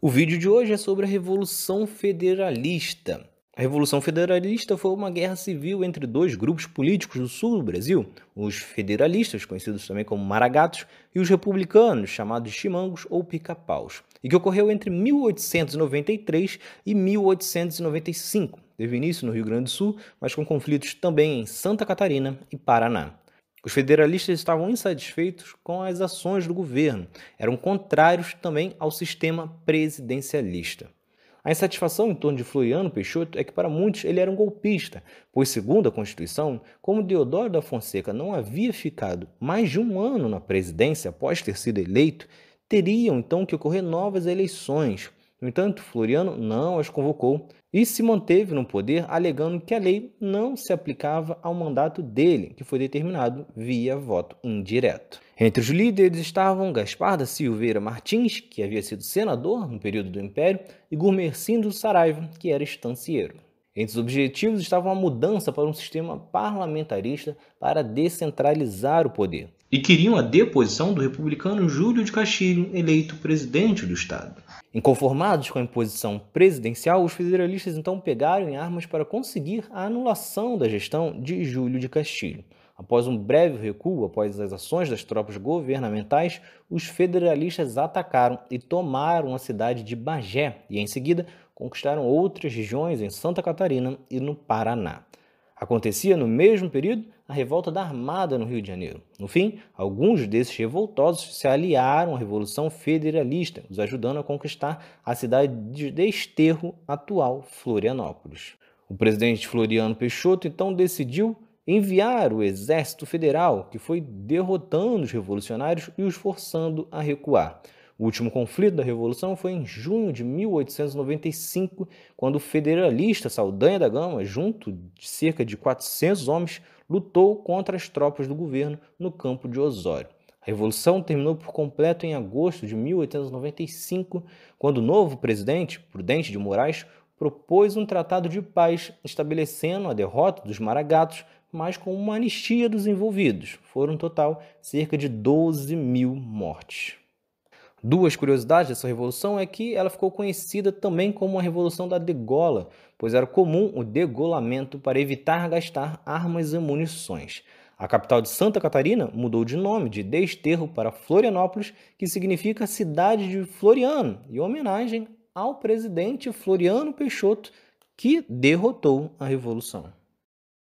O vídeo de hoje é sobre a Revolução Federalista. A Revolução Federalista foi uma guerra civil entre dois grupos políticos do sul do Brasil, os federalistas, conhecidos também como maragatos, e os republicanos, chamados chimangos ou pica-paus, e que ocorreu entre 1893 e 1895. Teve início no Rio Grande do Sul, mas com conflitos também em Santa Catarina e Paraná. Os federalistas estavam insatisfeitos com as ações do governo, eram contrários também ao sistema presidencialista. A insatisfação em torno de Floriano Peixoto é que para muitos ele era um golpista, pois segundo a Constituição, como Deodoro da Fonseca não havia ficado mais de um ano na presidência após ter sido eleito, teriam então que ocorrer novas eleições. No entanto, Floriano não as convocou e se manteve no poder alegando que a lei não se aplicava ao mandato dele, que foi determinado via voto indireto. Entre os líderes estavam Gaspar da Silveira Martins, que havia sido senador no período do Império, e Gurmercindo Saraiva, que era estancieiro. Entre os objetivos estava a mudança para um sistema parlamentarista para descentralizar o poder. E queriam a deposição do republicano Júlio de Castilho, eleito presidente do Estado. Inconformados com a imposição presidencial, os federalistas então pegaram em armas para conseguir a anulação da gestão de Júlio de Castilho. Após um breve recuo, após as ações das tropas governamentais, os federalistas atacaram e tomaram a cidade de Bagé e, em seguida, conquistaram outras regiões em Santa Catarina e no Paraná. Acontecia no mesmo período a revolta da Armada no Rio de Janeiro. No fim, alguns desses revoltosos se aliaram à Revolução Federalista, os ajudando a conquistar a cidade de desterro atual, Florianópolis. O presidente Floriano Peixoto então decidiu enviar o Exército Federal, que foi derrotando os revolucionários e os forçando a recuar. O último conflito da Revolução foi em junho de 1895, quando o federalista Saldanha da Gama, junto de cerca de 400 homens, lutou contra as tropas do governo no campo de Osório. A Revolução terminou por completo em agosto de 1895, quando o novo presidente, Prudente de Moraes, propôs um tratado de paz estabelecendo a derrota dos maragatos, mas com uma anistia dos envolvidos. Foram, no total, cerca de 12 mil mortes. Duas curiosidades dessa revolução é que ela ficou conhecida também como a Revolução da Degola, pois era comum o degolamento para evitar gastar armas e munições. A capital de Santa Catarina mudou de nome de Desterro para Florianópolis, que significa cidade de Floriano, em homenagem ao presidente Floriano Peixoto, que derrotou a revolução.